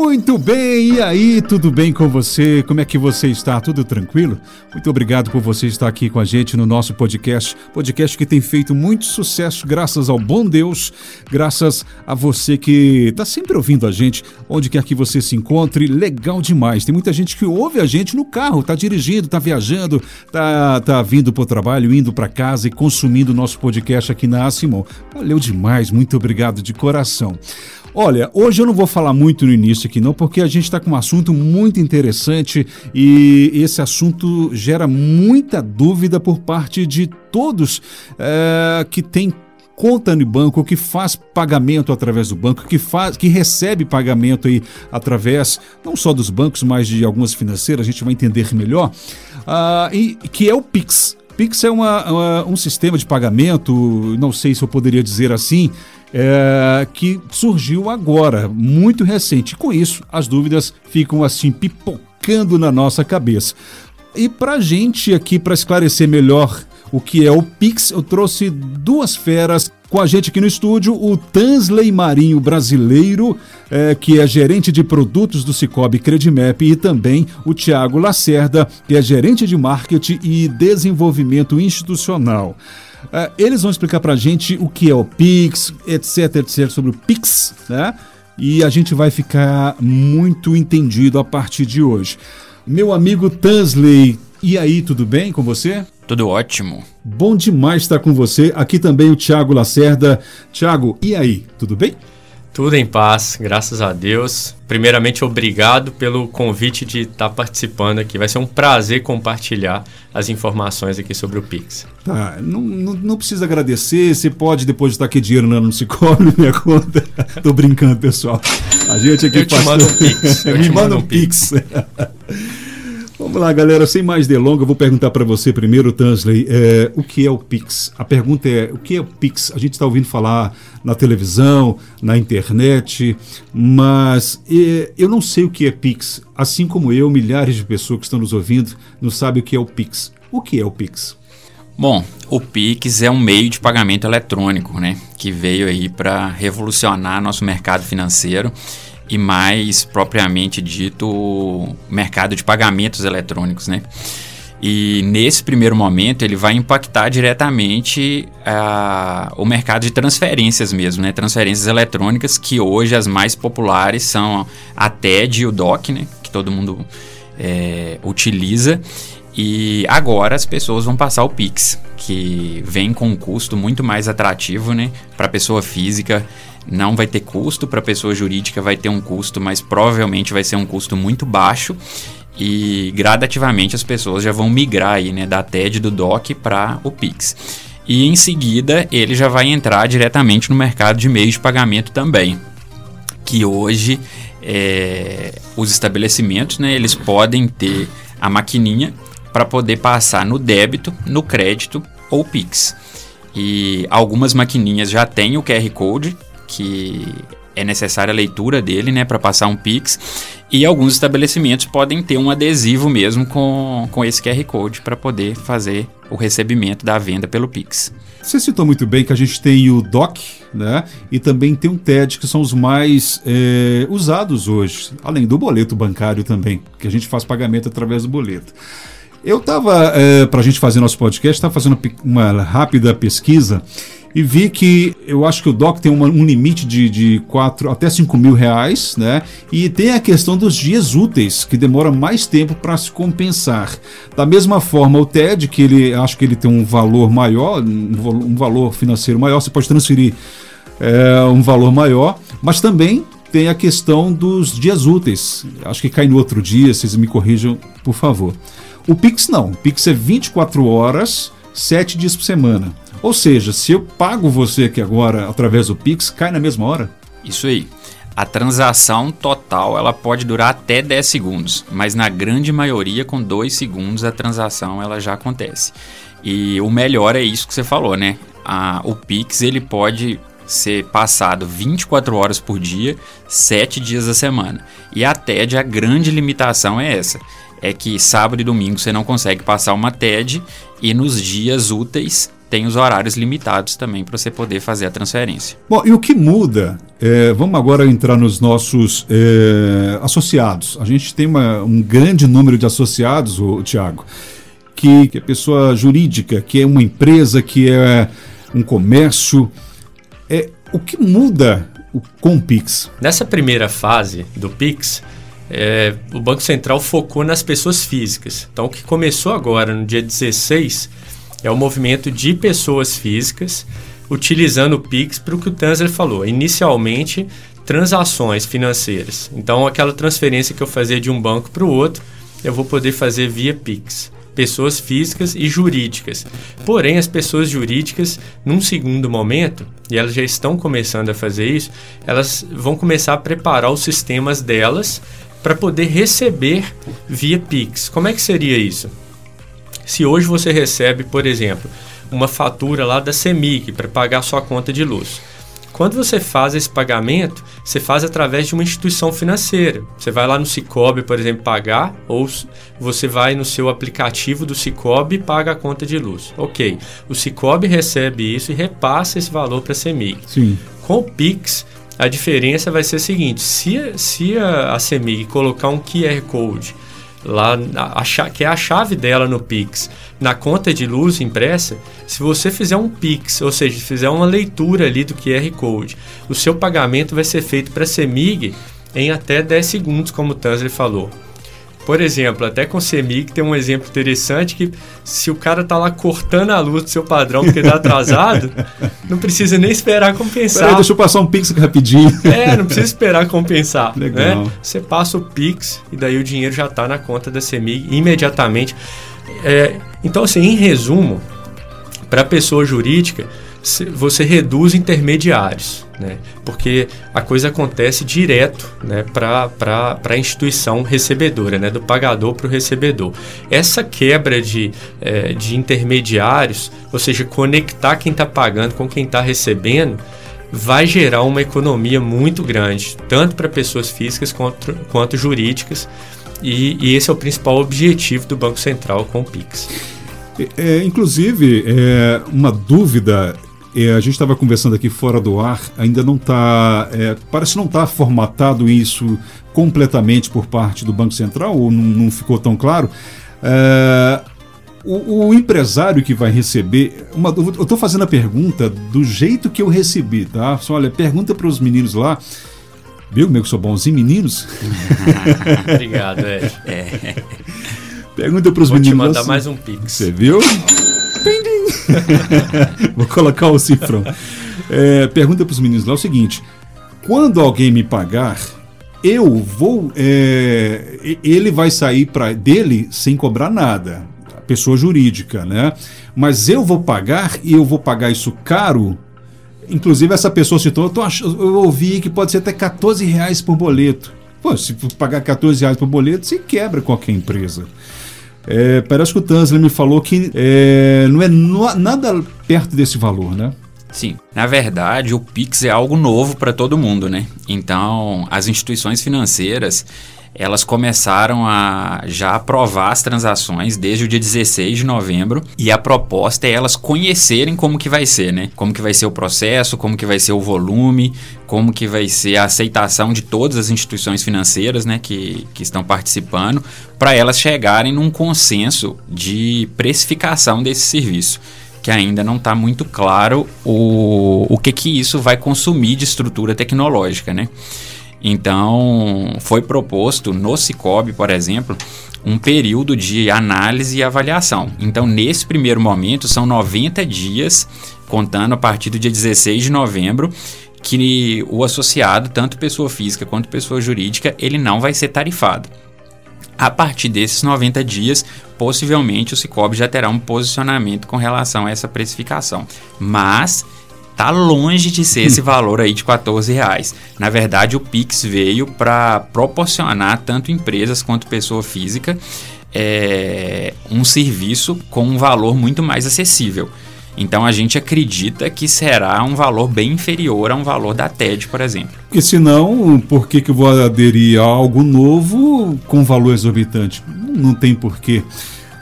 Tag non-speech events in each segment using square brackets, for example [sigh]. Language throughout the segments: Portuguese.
Muito bem, e aí, tudo bem com você? Como é que você está? Tudo tranquilo? Muito obrigado por você estar aqui com a gente no nosso podcast. Podcast que tem feito muito sucesso, graças ao bom Deus, graças a você que está sempre ouvindo a gente, onde quer que você se encontre. Legal demais. Tem muita gente que ouve a gente no carro, está dirigindo, está viajando, está tá vindo para o trabalho, indo para casa e consumindo o nosso podcast aqui na Simon. Valeu demais, muito obrigado de coração. Olha, hoje eu não vou falar muito no início aqui não, porque a gente está com um assunto muito interessante e esse assunto gera muita dúvida por parte de todos é, que têm conta no banco, que faz pagamento através do banco, que faz, que recebe pagamento aí através não só dos bancos, mas de algumas financeiras, a gente vai entender melhor, uh, e que é o Pix. Pix é uma, uma, um sistema de pagamento, não sei se eu poderia dizer assim, é, que surgiu agora, muito recente. Com isso, as dúvidas ficam assim pipocando na nossa cabeça. E para gente aqui, para esclarecer melhor o que é o Pix, eu trouxe duas feras com a gente aqui no estúdio, o Tansley Marinho brasileiro, é, que é gerente de produtos do Cicobi Credimap, e também o Tiago Lacerda, que é gerente de marketing e desenvolvimento institucional. Uh, eles vão explicar para a gente o que é o Pix, etc, etc, sobre o Pix, né? E a gente vai ficar muito entendido a partir de hoje. Meu amigo Tansley, e aí, tudo bem com você? Tudo ótimo. Bom demais estar com você. Aqui também o Thiago Lacerda. Thiago, e aí, tudo bem? Tudo em paz, graças a Deus. Primeiramente, obrigado pelo convite de estar tá participando aqui. Vai ser um prazer compartilhar as informações aqui sobre o Pix. Tá, não, não, não precisa agradecer. Você pode depois estar aqui dinheiro não se cobre minha conta. Tô brincando, pessoal. A gente aqui Eu te mando um Pix. [laughs] Me manda um Pix. [laughs] Vamos lá, galera, sem mais delongas, eu vou perguntar para você primeiro, Tansley, é, o que é o Pix? A pergunta é, o que é o Pix? A gente está ouvindo falar na televisão, na internet, mas é, eu não sei o que é Pix. Assim como eu, milhares de pessoas que estão nos ouvindo não sabem o que é o Pix. O que é o Pix? Bom, o Pix é um meio de pagamento eletrônico, né, que veio aí para revolucionar nosso mercado financeiro e mais propriamente dito mercado de pagamentos eletrônicos, né? E nesse primeiro momento ele vai impactar diretamente uh, o mercado de transferências mesmo, né? Transferências eletrônicas que hoje as mais populares são a TED e o DOC, né? Que todo mundo é, utiliza. E agora as pessoas vão passar o Pix, que vem com um custo muito mais atrativo, né? Para pessoa física não vai ter custo, para pessoa jurídica vai ter um custo, mas provavelmente vai ser um custo muito baixo. E gradativamente as pessoas já vão migrar aí, né, da TED do DOC para o Pix. E em seguida ele já vai entrar diretamente no mercado de meios de pagamento também. Que hoje é, os estabelecimentos né, eles podem ter a maquininha para poder passar no débito, no crédito ou Pix. E algumas maquininhas já têm o QR Code, que é necessária a leitura dele, né, para passar um Pix. E alguns estabelecimentos podem ter um adesivo mesmo com, com esse QR Code para poder fazer o recebimento da venda pelo Pix. Você citou muito bem que a gente tem o DOC, né? E também tem o TED, que são os mais é, usados hoje, além do boleto bancário também, que a gente faz pagamento através do boleto. Eu estava, é, para a gente fazer nosso podcast, estava fazendo uma rápida pesquisa e vi que eu acho que o DOC tem uma, um limite de, de 4 até 5 mil reais, né? E tem a questão dos dias úteis, que demora mais tempo para se compensar. Da mesma forma, o TED, que ele acho que ele tem um valor maior, um, um valor financeiro maior, você pode transferir é, um valor maior, mas também tem a questão dos dias úteis. Acho que cai no outro dia, vocês me corrijam, por favor. O Pix não. O Pix é 24 horas, 7 dias por semana. Ou seja, se eu pago você aqui agora através do Pix, cai na mesma hora? Isso aí. A transação total ela pode durar até 10 segundos, mas na grande maioria com 2 segundos a transação ela já acontece. E o melhor é isso que você falou, né? A, o Pix ele pode ser passado 24 horas por dia, 7 dias da semana. E a TED, a grande limitação é essa: é que sábado e domingo você não consegue passar uma TED e nos dias úteis tem os horários limitados também para você poder fazer a transferência. Bom, e o que muda? É, vamos agora entrar nos nossos é, associados. A gente tem uma, um grande número de associados, o Tiago, que, que é pessoa jurídica, que é uma empresa, que é um comércio. É, o que muda com o Pix? Nessa primeira fase do Pix, é, o Banco Central focou nas pessoas físicas. Então, o que começou agora, no dia 16, é o movimento de pessoas físicas utilizando o Pix para o que o Tanzer falou. Inicialmente, transações financeiras. Então, aquela transferência que eu fazia de um banco para o outro, eu vou poder fazer via Pix. Pessoas físicas e jurídicas. Porém, as pessoas jurídicas, num segundo momento, e elas já estão começando a fazer isso, elas vão começar a preparar os sistemas delas para poder receber via Pix. Como é que seria isso? Se hoje você recebe, por exemplo, uma fatura lá da CEMIG para pagar sua conta de luz. Quando você faz esse pagamento, você faz através de uma instituição financeira. Você vai lá no Cicobi, por exemplo, pagar, ou você vai no seu aplicativo do Cicobi e paga a conta de luz. Ok. O Cicobi recebe isso e repassa esse valor para a CEMIG. Sim. Com o Pix, a diferença vai ser a seguinte: se, se a, a CEMIG colocar um QR Code lá a, que é a chave dela no Pix, na conta de luz impressa, se você fizer um Pix, ou seja, fizer uma leitura ali do QR Code, o seu pagamento vai ser feito para a CEMIG em até 10 segundos, como o Tansley falou. Por exemplo, até com o CEMIG tem um exemplo interessante que se o cara tá lá cortando a luz do seu padrão porque tá atrasado, [laughs] não precisa nem esperar compensar. Peraí, deixa eu passar um Pix rapidinho. É, não precisa esperar compensar. Né? Legal. Né? Você passa o Pix e daí o dinheiro já tá na conta da CEMIG imediatamente. É, então, assim, em resumo, para pessoa jurídica, você reduz intermediários, né? porque a coisa acontece direto né, para a instituição recebedora, né? do pagador para o recebedor. Essa quebra de, é, de intermediários, ou seja, conectar quem está pagando com quem está recebendo, vai gerar uma economia muito grande, tanto para pessoas físicas quanto, quanto jurídicas, e, e, esse é o principal objetivo do Banco Central com o PIX. É, inclusive, é, uma dúvida é, a gente estava conversando aqui fora do ar, ainda não está. É, parece não estar tá formatado isso completamente por parte do Banco Central, ou não, não ficou tão claro. É, o, o, empresário que vai receber. Uma, eu estou fazendo a pergunta do jeito que eu recebi, tá? Só olha, pergunta para os meninos lá. Viu como eu sou bonzinho, meninos? [laughs] Obrigado, é. é. [laughs] Pergunta para os meninos. Vou te mandar assim, mais um pix. Você viu? [laughs] Vou colocar o cifrão. É, pergunta para os meninos lá o seguinte: quando alguém me pagar, eu vou. É, ele vai sair para dele sem cobrar nada. Pessoa jurídica, né? Mas eu vou pagar e eu vou pagar isso caro. Inclusive, essa pessoa citou, eu, tô ach... eu ouvi que pode ser até 14 reais por boleto. Pô, se pagar 14 reais por boleto, você quebra qualquer empresa. É, parece que o Tansley me falou que é, não é no, nada perto desse valor, né? Sim, na verdade o Pix é algo novo para todo mundo, né? Então as instituições financeiras elas começaram a já aprovar as transações desde o dia 16 de novembro e a proposta é elas conhecerem como que vai ser, né? Como que vai ser o processo, como que vai ser o volume, como que vai ser a aceitação de todas as instituições financeiras, né, que, que estão participando, para elas chegarem num consenso de precificação desse serviço que ainda não está muito claro o, o que, que isso vai consumir de estrutura tecnológica, né? Então, foi proposto no Cicobi, por exemplo, um período de análise e avaliação. Então, nesse primeiro momento, são 90 dias, contando a partir do dia 16 de novembro, que o associado, tanto pessoa física quanto pessoa jurídica, ele não vai ser tarifado. A partir desses 90 dias, possivelmente o Cicobi já terá um posicionamento com relação a essa precificação. Mas tá longe de ser esse valor aí de 14 reais. Na verdade, o Pix veio para proporcionar tanto empresas quanto pessoa física é, um serviço com um valor muito mais acessível. Então a gente acredita que será um valor bem inferior a um valor da TED, por exemplo. Porque senão, por que, que eu vou aderir a algo novo com valor exorbitante? Não tem porquê.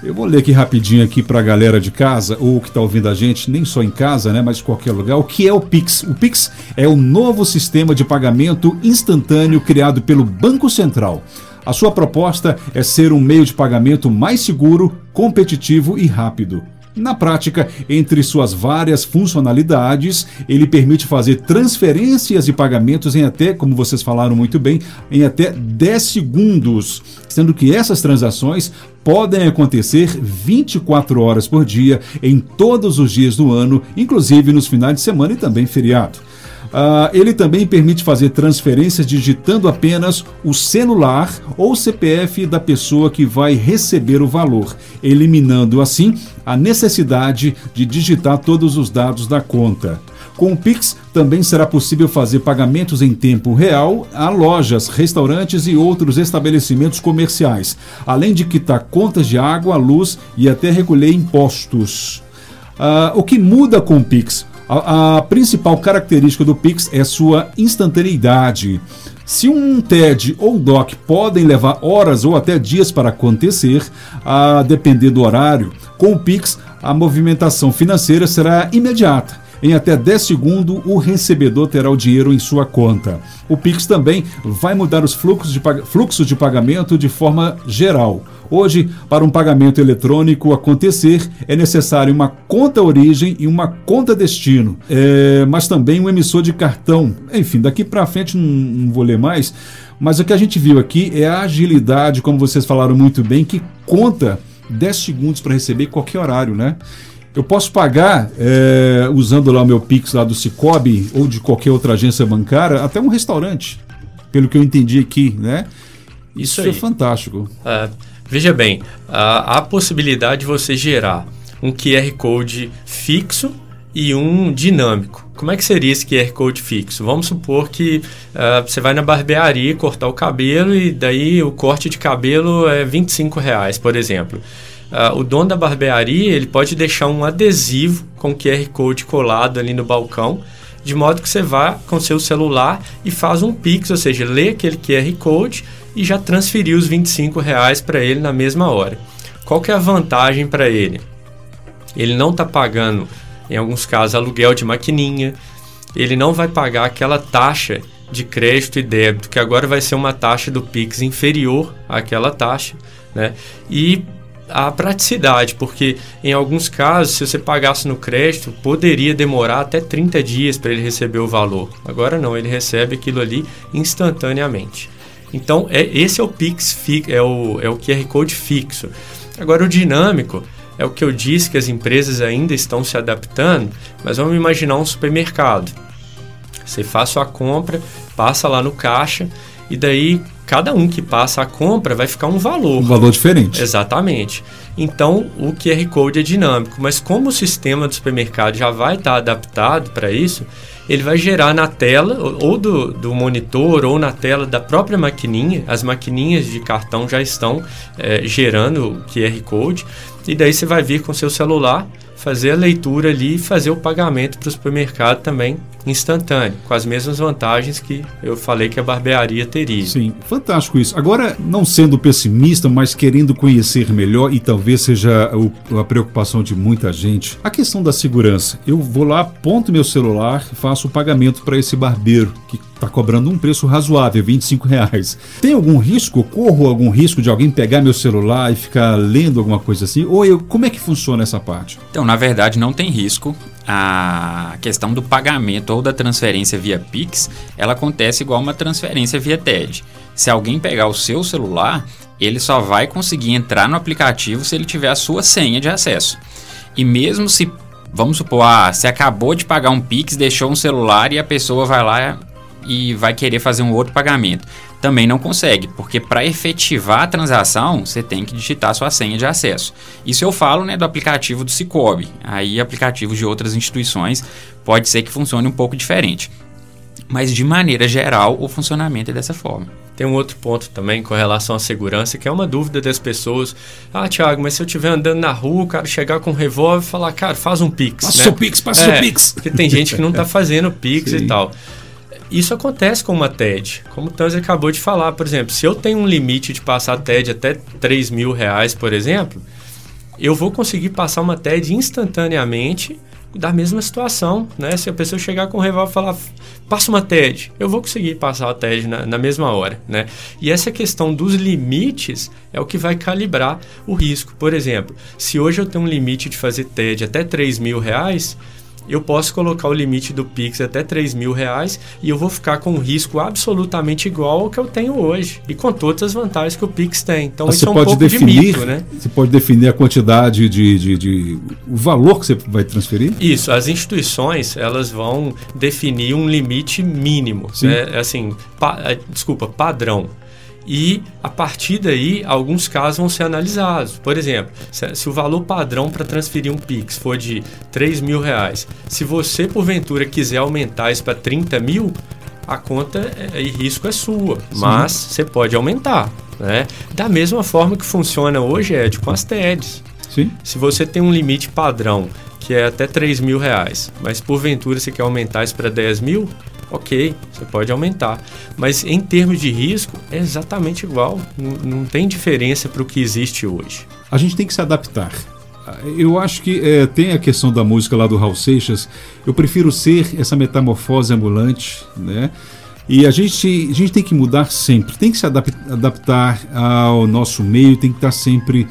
Eu vou ler aqui rapidinho aqui para a galera de casa, ou que está ouvindo a gente, nem só em casa, né, mas em qualquer lugar, o que é o Pix. O Pix é o novo sistema de pagamento instantâneo criado pelo Banco Central. A sua proposta é ser um meio de pagamento mais seguro, competitivo e rápido. Na prática, entre suas várias funcionalidades, ele permite fazer transferências e pagamentos em até, como vocês falaram muito bem, em até 10 segundos, sendo que essas transações podem acontecer 24 horas por dia em todos os dias do ano, inclusive nos finais de semana e também feriado. Uh, ele também permite fazer transferências digitando apenas o celular ou CPF da pessoa que vai receber o valor, eliminando assim a necessidade de digitar todos os dados da conta. Com o Pix, também será possível fazer pagamentos em tempo real a lojas, restaurantes e outros estabelecimentos comerciais, além de quitar contas de água, luz e até recolher impostos. Uh, o que muda com o Pix? A, a principal característica do Pix é sua instantaneidade. Se um TED ou DOC podem levar horas ou até dias para acontecer, a depender do horário, com o Pix a movimentação financeira será imediata em até 10 segundos, o recebedor terá o dinheiro em sua conta. O Pix também vai mudar os fluxos de, de pagamento de forma geral. Hoje, para um pagamento eletrônico acontecer, é necessário uma conta origem e uma conta destino, é, mas também um emissor de cartão. Enfim, daqui para frente não, não vou ler mais, mas o que a gente viu aqui é a agilidade, como vocês falaram muito bem, que conta 10 segundos para receber qualquer horário, né? Eu posso pagar é, usando lá o meu Pix lá do Cicobi ou de qualquer outra agência bancária, até um restaurante, pelo que eu entendi aqui, né? Isso, Isso é fantástico. É, veja bem, a, a possibilidade de você gerar um QR Code fixo e um dinâmico. Como é que seria esse QR Code fixo? Vamos supor que uh, você vai na barbearia cortar o cabelo e daí o corte de cabelo é 25 reais, por exemplo uh, o dono da barbearia ele pode deixar um adesivo com QR Code colado ali no balcão, de modo que você vá com seu celular e faz um Pix, ou seja, lê aquele QR Code e já transferiu os 25 reais para ele na mesma hora. Qual que é a vantagem para ele? Ele não está pagando, em alguns casos, aluguel de maquininha, ele não vai pagar aquela taxa de crédito e débito, que agora vai ser uma taxa do Pix inferior àquela taxa, né? E a praticidade, porque em alguns casos, se você pagasse no crédito, poderia demorar até 30 dias para ele receber o valor. Agora não, ele recebe aquilo ali instantaneamente. Então, é, esse é o Pix, é o, é o QR Code fixo. Agora, o dinâmico é o que eu disse que as empresas ainda estão se adaptando, mas vamos imaginar um supermercado. Você faz sua compra, passa lá no caixa e daí cada um que passa a compra vai ficar um valor. Um valor diferente. Exatamente. Então, o QR Code é dinâmico, mas como o sistema do supermercado já vai estar adaptado para isso, ele vai gerar na tela, ou do, do monitor, ou na tela da própria maquininha, as maquininhas de cartão já estão é, gerando o QR Code, e daí você vai vir com seu celular, fazer a leitura ali e fazer o pagamento para o supermercado também instantâneo, com as mesmas vantagens que eu falei que a barbearia teria. Sim, fantástico isso. Agora, não sendo pessimista, mas querendo conhecer melhor, e talvez seja o, a preocupação de muita gente, a questão da segurança. Eu vou lá, aponto meu celular, faço o pagamento para esse barbeiro, que está cobrando um preço razoável, 25 reais. Tem algum risco? Corro algum risco de alguém pegar meu celular e ficar lendo alguma coisa assim? Ou eu, como é que funciona essa parte? Então, na verdade, não tem risco. A questão do pagamento ou da transferência via Pix, ela acontece igual uma transferência via TED. Se alguém pegar o seu celular, ele só vai conseguir entrar no aplicativo se ele tiver a sua senha de acesso. E mesmo se, vamos supor, ah, você acabou de pagar um Pix, deixou um celular e a pessoa vai lá e vai querer fazer um outro pagamento. Também não consegue, porque para efetivar a transação, você tem que digitar sua senha de acesso. Isso eu falo né, do aplicativo do Cicobi. Aí aplicativos de outras instituições pode ser que funcione um pouco diferente. Mas de maneira geral, o funcionamento é dessa forma. Tem um outro ponto também com relação à segurança, que é uma dúvida das pessoas. Ah, Thiago, mas se eu estiver andando na rua, o cara chegar com um revólver e falar, cara, faz um Pix. Passa né? o Pix, passa é, o Pix. Porque tem gente que não está [laughs] fazendo Pix e tal. Isso acontece com uma TED. Como o Tanzi acabou de falar, por exemplo, se eu tenho um limite de passar TED até 3 mil reais, por exemplo, eu vou conseguir passar uma TED instantaneamente da mesma situação, né? Se a pessoa chegar com o revólver e falar, passa uma TED, eu vou conseguir passar a TED na, na, mesma hora, né? E essa questão dos limites é o que vai calibrar o risco. Por exemplo, se hoje eu tenho um limite de fazer TED até 3 mil reais, eu posso colocar o limite do Pix até 3 mil reais e eu vou ficar com um risco absolutamente igual ao que eu tenho hoje e com todas as vantagens que o Pix tem. Então Mas isso é um pouco definir, de mito, né? Você pode definir a quantidade de, de, de, o valor que você vai transferir? Isso, as instituições elas vão definir um limite mínimo, Sim. né? Assim, pa, eh, desculpa, padrão e a partir daí alguns casos vão ser analisados. Por exemplo, se, se o valor padrão para transferir um Pix for de 3 mil reais, se você porventura quiser aumentar isso para 30 mil, a conta é, e risco é sua, Sim. mas você pode aumentar. Né? Da mesma forma que funciona hoje, Ed, com as TEDs. Sim. Se você tem um limite padrão que é até 3 mil reais, mas porventura você quer aumentar isso para 10 mil, ok, você pode aumentar. Mas em termos de risco, é exatamente igual. Não, não tem diferença para o que existe hoje. A gente tem que se adaptar. Eu acho que é, tem a questão da música lá do Raul Seixas. Eu prefiro ser essa metamorfose ambulante, né? E a gente, a gente tem que mudar sempre, tem que se adaptar ao nosso meio, tem que estar sempre.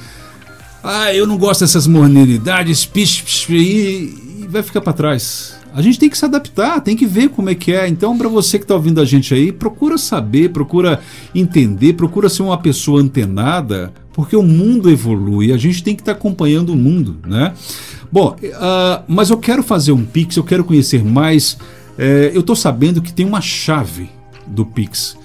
Ah, eu não gosto dessas modernidades, pish, pish, e, e vai ficar para trás a gente tem que se adaptar, tem que ver como é que é. Então, para você que está ouvindo a gente aí, procura saber, procura entender, procura ser uma pessoa antenada, porque o mundo evolui, a gente tem que estar tá acompanhando o mundo, né? Bom, uh, mas eu quero fazer um Pix, eu quero conhecer mais. É, eu estou sabendo que tem uma chave do Pix.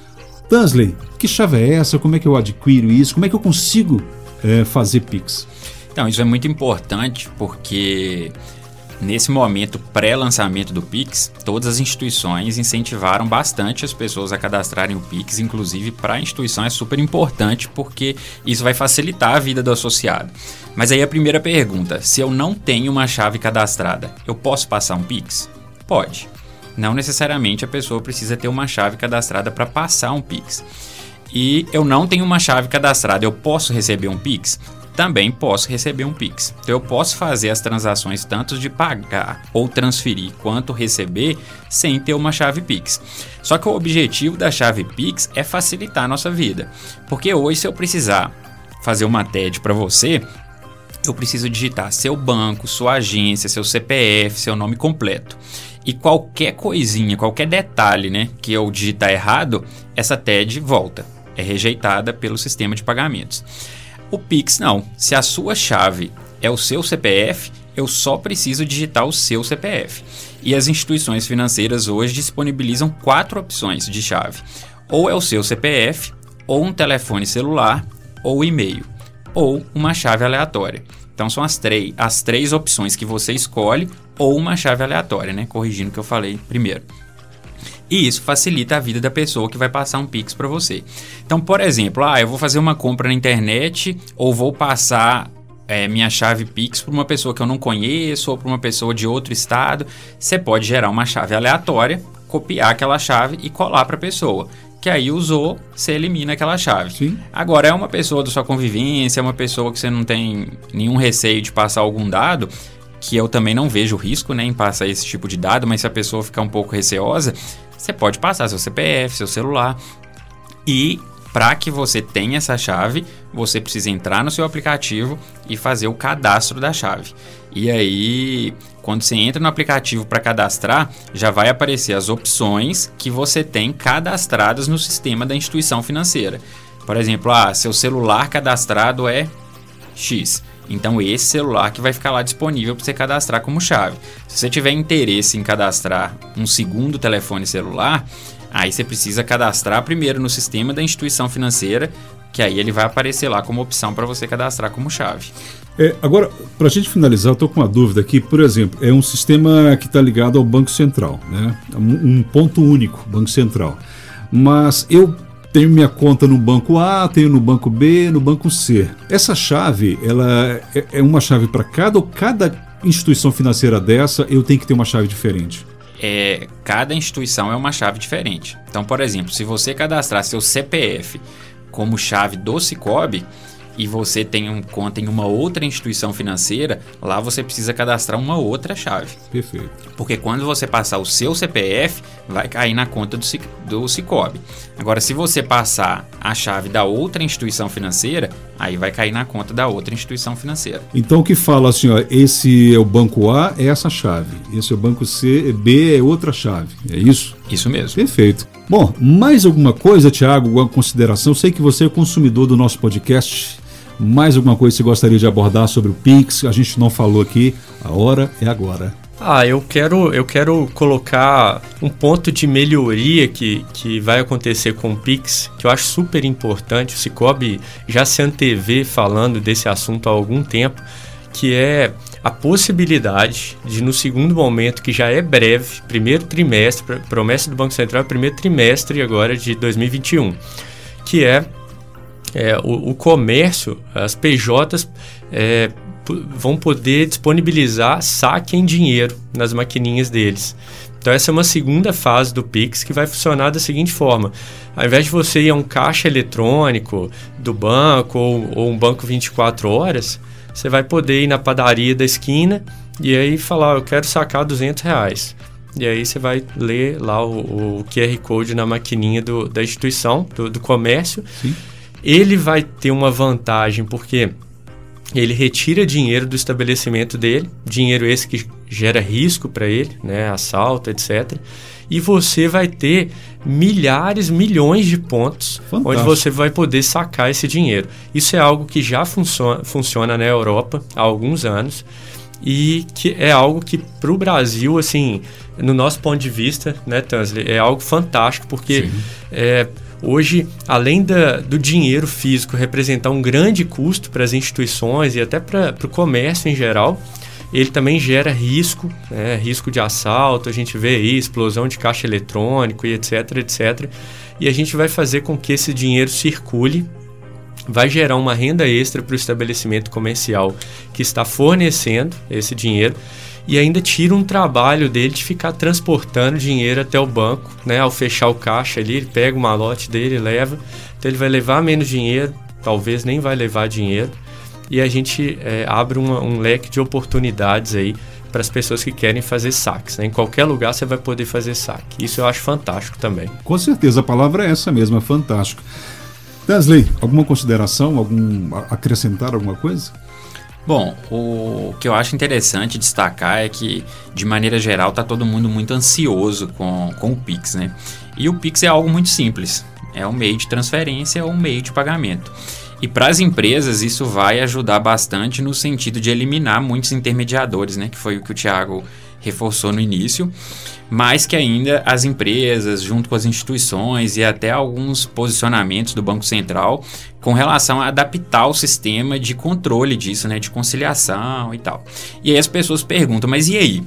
Tansley, que chave é essa? Como é que eu adquiro isso? Como é que eu consigo é, fazer Pix? Então, isso é muito importante porque Nesse momento pré-lançamento do Pix, todas as instituições incentivaram bastante as pessoas a cadastrarem o Pix, inclusive para a instituição é super importante porque isso vai facilitar a vida do associado. Mas aí a primeira pergunta: se eu não tenho uma chave cadastrada, eu posso passar um Pix? Pode. Não necessariamente a pessoa precisa ter uma chave cadastrada para passar um Pix. E eu não tenho uma chave cadastrada, eu posso receber um Pix? também posso receber um Pix. Então eu posso fazer as transações tanto de pagar ou transferir quanto receber sem ter uma chave Pix. Só que o objetivo da chave Pix é facilitar a nossa vida. Porque hoje se eu precisar fazer uma TED para você, eu preciso digitar seu banco, sua agência, seu CPF, seu nome completo. E qualquer coisinha, qualquer detalhe, né, que eu digitar errado, essa TED volta. É rejeitada pelo sistema de pagamentos. O Pix não. Se a sua chave é o seu CPF, eu só preciso digitar o seu CPF. E as instituições financeiras hoje disponibilizam quatro opções de chave: ou é o seu CPF, ou um telefone celular, ou e-mail, ou uma chave aleatória. Então são as, três, as três opções que você escolhe, ou uma chave aleatória, né? Corrigindo o que eu falei primeiro. E isso facilita a vida da pessoa que vai passar um Pix para você. Então, por exemplo, ah, eu vou fazer uma compra na internet ou vou passar é, minha chave Pix para uma pessoa que eu não conheço ou para uma pessoa de outro estado. Você pode gerar uma chave aleatória, copiar aquela chave e colar para a pessoa que aí usou, você elimina aquela chave. Sim. Agora, é uma pessoa da sua convivência, é uma pessoa que você não tem nenhum receio de passar algum dado, que eu também não vejo risco né, em passar esse tipo de dado, mas se a pessoa ficar um pouco receosa, você pode passar seu CPF, seu celular. E para que você tenha essa chave, você precisa entrar no seu aplicativo e fazer o cadastro da chave. E aí, quando você entra no aplicativo para cadastrar, já vai aparecer as opções que você tem cadastradas no sistema da instituição financeira. Por exemplo, ah, seu celular cadastrado é X. Então esse celular que vai ficar lá disponível para você cadastrar como chave. Se você tiver interesse em cadastrar um segundo telefone celular, aí você precisa cadastrar primeiro no sistema da instituição financeira, que aí ele vai aparecer lá como opção para você cadastrar como chave. É, agora, para a gente finalizar, eu estou com uma dúvida aqui. Por exemplo, é um sistema que está ligado ao Banco Central, né? um, um ponto único, Banco Central. Mas eu tenho minha conta no banco A, tenho no banco B, no banco C. Essa chave, ela é, é uma chave para cada ou cada instituição financeira dessa eu tenho que ter uma chave diferente? É, cada instituição é uma chave diferente. Então, por exemplo, se você cadastrar seu CPF como chave do Cicobi, e você tem um conta em uma outra instituição financeira, lá você precisa cadastrar uma outra chave. Perfeito. Porque quando você passar o seu CPF, vai cair na conta do, do Cicobi. Agora, se você passar a chave da outra instituição financeira, aí vai cair na conta da outra instituição financeira. Então o que fala assim, ó, esse é o banco A, é essa chave. Esse é o banco C, B é outra chave. É isso? Isso mesmo. Perfeito. Bom, mais alguma coisa, Tiago, alguma consideração? Sei que você é consumidor do nosso podcast. Mais alguma coisa que você gostaria de abordar sobre o Pix? A gente não falou aqui. A hora é agora. Ah, eu quero, eu quero colocar um ponto de melhoria que, que vai acontecer com o Pix, que eu acho super importante. O Cicobi já se antevê falando desse assunto há algum tempo, que é a possibilidade de, no segundo momento, que já é breve, primeiro trimestre, promessa do Banco Central, primeiro trimestre agora de 2021, que é, é o, o, comércio, as PJs, é, vão poder disponibilizar saque em dinheiro nas maquininhas deles. Então essa é uma segunda fase do Pix que vai funcionar da seguinte forma: ao invés de você ir a um caixa eletrônico do banco ou, ou um banco 24 horas, você vai poder ir na padaria da esquina e aí falar, eu quero sacar 200 reais. E aí você vai ler lá o, o QR Code na maquininha do, da instituição, do, do comércio. Sim. Ele vai ter uma vantagem porque ele retira dinheiro do estabelecimento dele, dinheiro esse que gera risco para ele, né, assalto, etc. E você vai ter milhares, milhões de pontos Fantástico. onde você vai poder sacar esse dinheiro. Isso é algo que já funciona, funciona na Europa há alguns anos e que é algo que para o Brasil, assim, no nosso ponto de vista, né, Tansley, é algo fantástico porque é, Hoje, além da, do dinheiro físico representar um grande custo para as instituições e até para o comércio em geral, ele também gera risco, né? risco de assalto, a gente vê aí explosão de caixa eletrônico e etc, etc. E a gente vai fazer com que esse dinheiro circule, vai gerar uma renda extra para o estabelecimento comercial que está fornecendo esse dinheiro e ainda tira um trabalho dele de ficar transportando dinheiro até o banco, né? Ao fechar o caixa ali, ele pega o malote dele, leva, então ele vai levar menos dinheiro, talvez nem vai levar dinheiro, e a gente é, abre uma, um leque de oportunidades aí para as pessoas que querem fazer saques. Né? Em qualquer lugar você vai poder fazer saque. Isso eu acho fantástico também. Com certeza, a palavra é essa mesmo, é fantástico. Wesley, alguma consideração, algum acrescentar alguma coisa? Bom, o que eu acho interessante destacar é que, de maneira geral, está todo mundo muito ansioso com, com o Pix, né? E o Pix é algo muito simples. É um meio de transferência ou um meio de pagamento. E para as empresas isso vai ajudar bastante no sentido de eliminar muitos intermediadores, né? Que foi o que o Thiago reforçou no início, mas que ainda as empresas, junto com as instituições e até alguns posicionamentos do Banco Central com relação a adaptar o sistema de controle disso, né, de conciliação e tal. E aí as pessoas perguntam, mas e aí?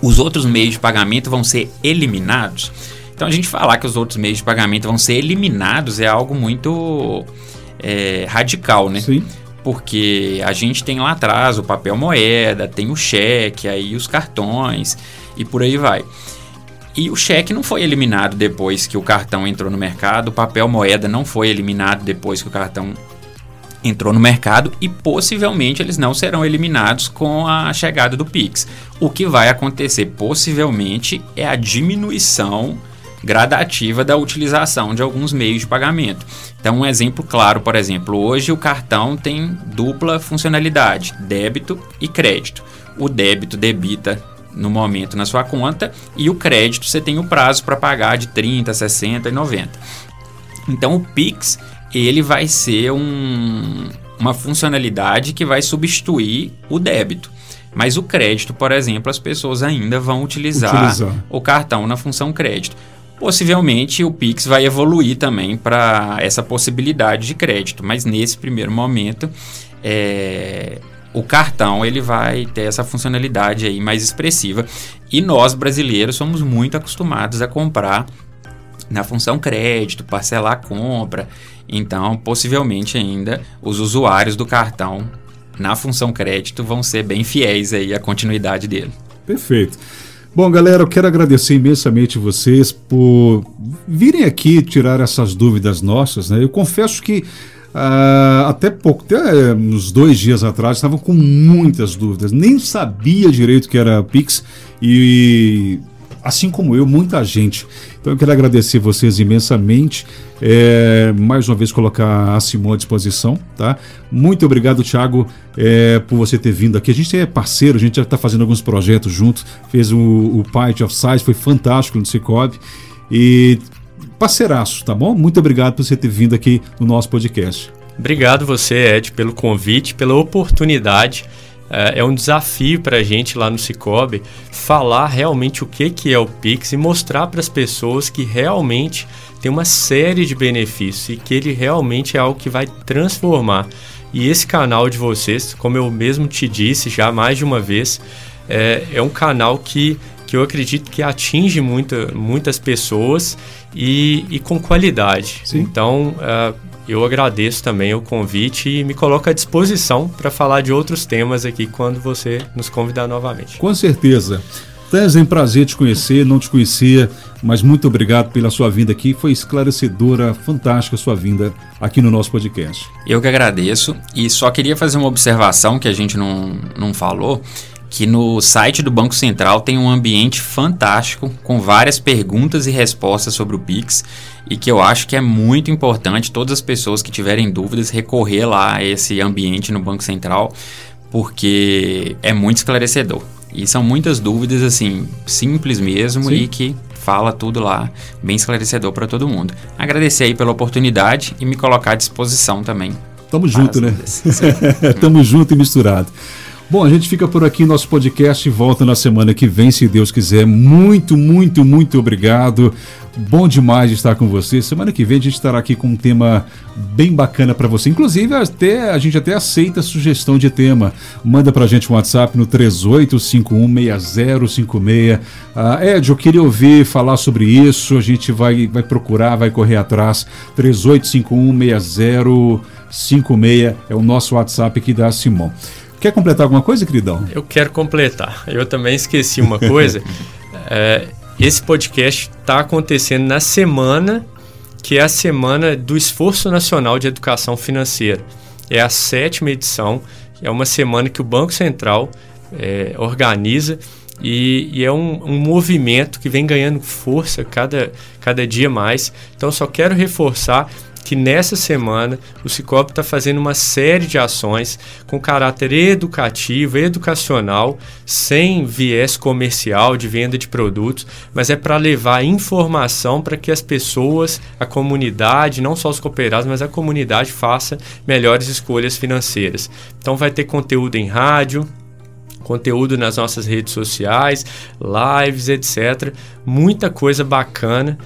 Os outros meios de pagamento vão ser eliminados? Então a gente falar que os outros meios de pagamento vão ser eliminados é algo muito é, radical, né? Sim porque a gente tem lá atrás o papel moeda, tem o cheque, aí os cartões e por aí vai. E o cheque não foi eliminado depois que o cartão entrou no mercado, o papel moeda não foi eliminado depois que o cartão entrou no mercado e possivelmente eles não serão eliminados com a chegada do Pix. O que vai acontecer possivelmente é a diminuição gradativa da utilização de alguns meios de pagamento. Então, um exemplo claro, por exemplo, hoje o cartão tem dupla funcionalidade, débito e crédito. O débito debita no momento na sua conta e o crédito você tem o prazo para pagar de 30, 60 e 90. Então, o Pix ele vai ser um, uma funcionalidade que vai substituir o débito. Mas o crédito, por exemplo, as pessoas ainda vão utilizar, utilizar. o cartão na função crédito. Possivelmente o Pix vai evoluir também para essa possibilidade de crédito, mas nesse primeiro momento é, o cartão ele vai ter essa funcionalidade aí mais expressiva e nós brasileiros somos muito acostumados a comprar na função crédito, parcelar a compra, então possivelmente ainda os usuários do cartão na função crédito vão ser bem fiéis aí à continuidade dele. Perfeito. Bom, galera, eu quero agradecer imensamente vocês por virem aqui tirar essas dúvidas nossas. Né? Eu confesso que Uh, até pouco, até uns dois dias atrás, estavam com muitas dúvidas, nem sabia direito que era Pix e assim como eu, muita gente. Então eu quero agradecer vocês imensamente. É, mais uma vez colocar a Simão à disposição, tá? Muito obrigado, Thiago, é, por você ter vindo aqui. A gente é parceiro, a gente já está fazendo alguns projetos juntos. Fez o, o Python of Size, foi fantástico no Cicobi. E parceiraço, tá bom? Muito obrigado por você ter vindo aqui no nosso podcast. Obrigado você, Ed, pelo convite, pela oportunidade. É, é um desafio para a gente lá no Cicobi falar realmente o que, que é o Pix e mostrar para as pessoas que realmente tem uma série de benefícios e que ele realmente é algo que vai transformar. E esse canal de vocês, como eu mesmo te disse já mais de uma vez, é, é um canal que, que eu acredito que atinge muita, muitas pessoas e, e com qualidade. Sim. Então, uh, eu agradeço também o convite e me coloco à disposição para falar de outros temas aqui quando você nos convidar novamente. Com certeza. Tens, é um prazer te conhecer, não te conhecia, mas muito obrigado pela sua vinda aqui. Foi esclarecedora, fantástica a sua vinda aqui no nosso podcast. Eu que agradeço e só queria fazer uma observação que a gente não, não falou que no site do Banco Central tem um ambiente fantástico com várias perguntas e respostas sobre o Pix e que eu acho que é muito importante todas as pessoas que tiverem dúvidas recorrer lá a esse ambiente no Banco Central porque é muito esclarecedor. E são muitas dúvidas assim, simples mesmo Sim. e que fala tudo lá, bem esclarecedor para todo mundo. Agradecer aí pela oportunidade e me colocar à disposição também. Tamo junto, né? [laughs] Tamo junto e misturado. Bom, a gente fica por aqui, nosso podcast volta na semana que vem, se Deus quiser. Muito, muito, muito obrigado. Bom demais de estar com você. Semana que vem a gente estará aqui com um tema bem bacana para você. Inclusive, até, a gente até aceita sugestão de tema. Manda pra gente um WhatsApp no 38516056. Ah, Ed, eu queria ouvir falar sobre isso. A gente vai, vai procurar, vai correr atrás. 38516056 é o nosso WhatsApp aqui da Simão. Quer completar alguma coisa, queridão? Eu quero completar. Eu também esqueci uma coisa. [laughs] é, esse podcast está acontecendo na semana que é a semana do Esforço Nacional de Educação Financeira. É a sétima edição. É uma semana que o Banco Central é, organiza e, e é um, um, movimento que vem ganhando força cada, cada dia mais. Então, só quero reforçar que nessa semana o Cicobi está fazendo uma série de ações com caráter educativo, educacional, sem viés comercial de venda de produtos, mas é para levar informação para que as pessoas, a comunidade, não só os cooperados, mas a comunidade faça melhores escolhas financeiras. Então vai ter conteúdo em rádio, conteúdo nas nossas redes sociais, lives, etc. Muita coisa bacana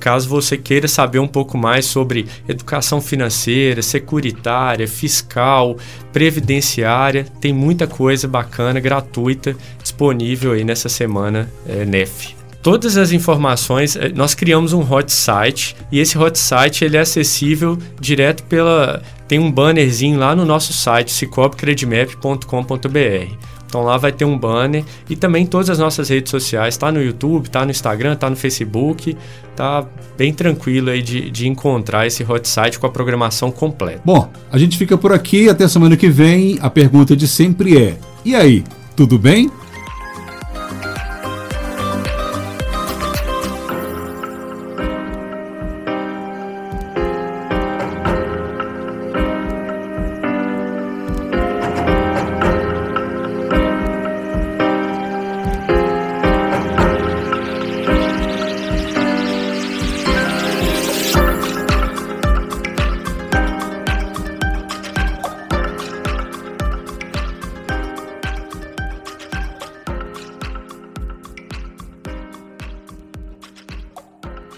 Caso você queira saber um pouco mais sobre educação financeira, securitária, fiscal, previdenciária, tem muita coisa bacana, gratuita, disponível aí nessa semana é, NEF. Todas as informações, é, nós criamos um hot site e esse hot site ele é acessível direto pela. Tem um bannerzinho lá no nosso site, cicopcredimap.com.br. Então lá vai ter um banner e também todas as nossas redes sociais, tá no YouTube, tá no Instagram, tá no Facebook, tá bem tranquilo aí de, de encontrar esse hot site com a programação completa. Bom, a gente fica por aqui, até semana que vem. A pergunta de sempre é: e aí, tudo bem?